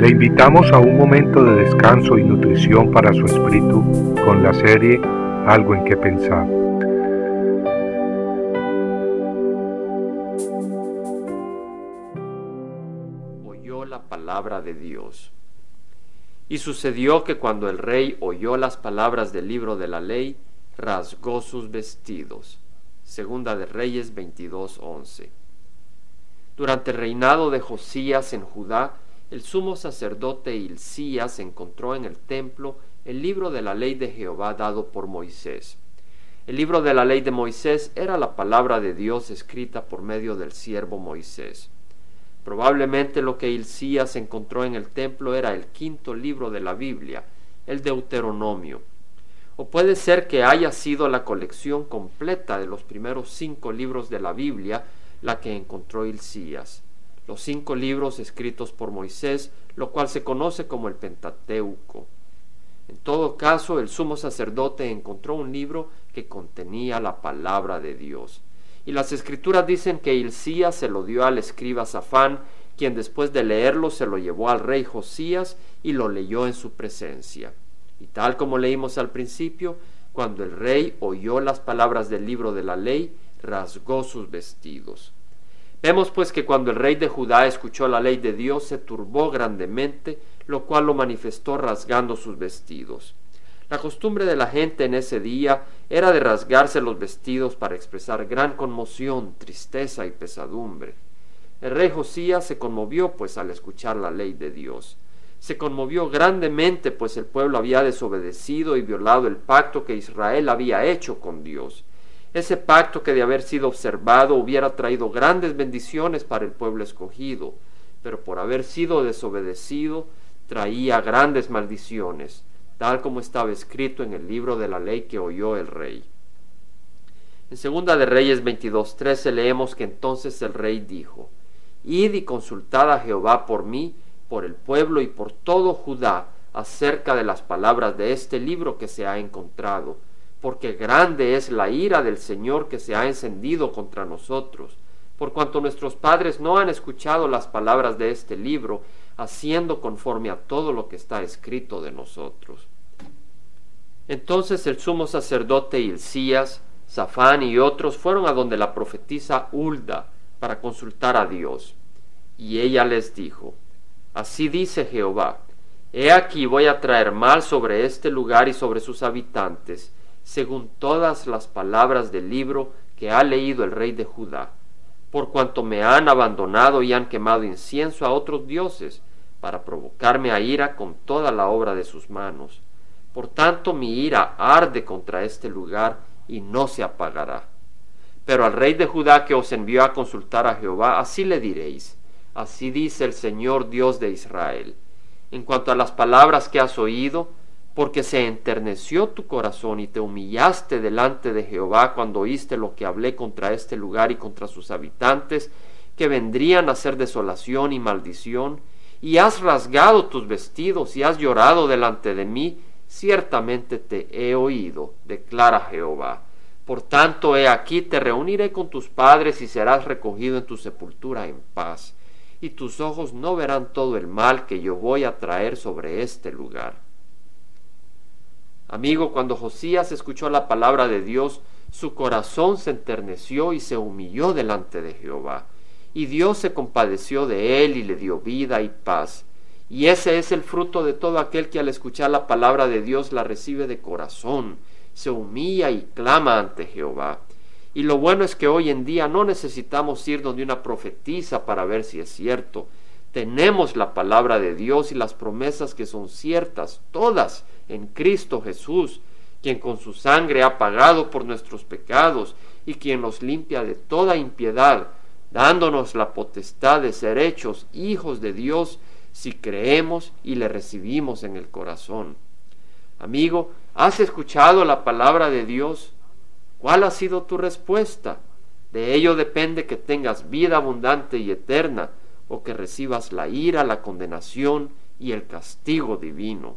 Le invitamos a un momento de descanso y nutrición para su espíritu con la serie Algo en que pensar. Oyó la palabra de Dios. Y sucedió que cuando el rey oyó las palabras del libro de la ley, rasgó sus vestidos. Segunda de Reyes 22:11. Durante el reinado de Josías en Judá, el sumo sacerdote Hilcías encontró en el templo el libro de la ley de Jehová dado por Moisés. El libro de la ley de Moisés era la palabra de Dios escrita por medio del siervo Moisés. Probablemente lo que Hilcías encontró en el templo era el quinto libro de la Biblia, el Deuteronomio. O puede ser que haya sido la colección completa de los primeros cinco libros de la Biblia la que encontró Hilcías los cinco libros escritos por Moisés, lo cual se conoce como el Pentateuco. En todo caso, el sumo sacerdote encontró un libro que contenía la palabra de Dios. Y las escrituras dicen que Hilcías se lo dio al escriba Safán, quien después de leerlo se lo llevó al rey Josías y lo leyó en su presencia. Y tal como leímos al principio, cuando el rey oyó las palabras del libro de la ley, rasgó sus vestidos. Vemos pues que cuando el rey de Judá escuchó la ley de Dios se turbó grandemente, lo cual lo manifestó rasgando sus vestidos. La costumbre de la gente en ese día era de rasgarse los vestidos para expresar gran conmoción, tristeza y pesadumbre. El rey Josías se conmovió pues al escuchar la ley de Dios. Se conmovió grandemente pues el pueblo había desobedecido y violado el pacto que Israel había hecho con Dios. Ese pacto que de haber sido observado hubiera traído grandes bendiciones para el pueblo escogido, pero por haber sido desobedecido traía grandes maldiciones, tal como estaba escrito en el libro de la ley que oyó el rey. En segunda de Reyes 22:13 leemos que entonces el rey dijo: Id y consultad a Jehová por mí, por el pueblo y por todo Judá acerca de las palabras de este libro que se ha encontrado porque grande es la ira del Señor que se ha encendido contra nosotros, por cuanto nuestros padres no han escuchado las palabras de este libro, haciendo conforme a todo lo que está escrito de nosotros. Entonces el sumo sacerdote Hilcías, Safán y otros fueron a donde la profetisa Hulda para consultar a Dios. Y ella les dijo, Así dice Jehová, He aquí voy a traer mal sobre este lugar y sobre sus habitantes, según todas las palabras del libro que ha leído el rey de Judá, por cuanto me han abandonado y han quemado incienso a otros dioses, para provocarme a ira con toda la obra de sus manos. Por tanto mi ira arde contra este lugar y no se apagará. Pero al rey de Judá que os envió a consultar a Jehová, así le diréis, así dice el Señor Dios de Israel. En cuanto a las palabras que has oído, porque se enterneció tu corazón y te humillaste delante de Jehová cuando oíste lo que hablé contra este lugar y contra sus habitantes, que vendrían a ser desolación y maldición, y has rasgado tus vestidos y has llorado delante de mí, ciertamente te he oído, declara Jehová. Por tanto, he aquí te reuniré con tus padres y serás recogido en tu sepultura en paz, y tus ojos no verán todo el mal que yo voy a traer sobre este lugar. Amigo, cuando Josías escuchó la palabra de Dios, su corazón se enterneció y se humilló delante de Jehová. Y Dios se compadeció de él y le dio vida y paz. Y ese es el fruto de todo aquel que al escuchar la palabra de Dios la recibe de corazón, se humilla y clama ante Jehová. Y lo bueno es que hoy en día no necesitamos ir donde una profetiza para ver si es cierto. Tenemos la palabra de Dios y las promesas que son ciertas, todas en Cristo Jesús, quien con su sangre ha pagado por nuestros pecados y quien nos limpia de toda impiedad, dándonos la potestad de ser hechos hijos de Dios si creemos y le recibimos en el corazón. Amigo, ¿has escuchado la palabra de Dios? ¿Cuál ha sido tu respuesta? De ello depende que tengas vida abundante y eterna o que recibas la ira, la condenación y el castigo divino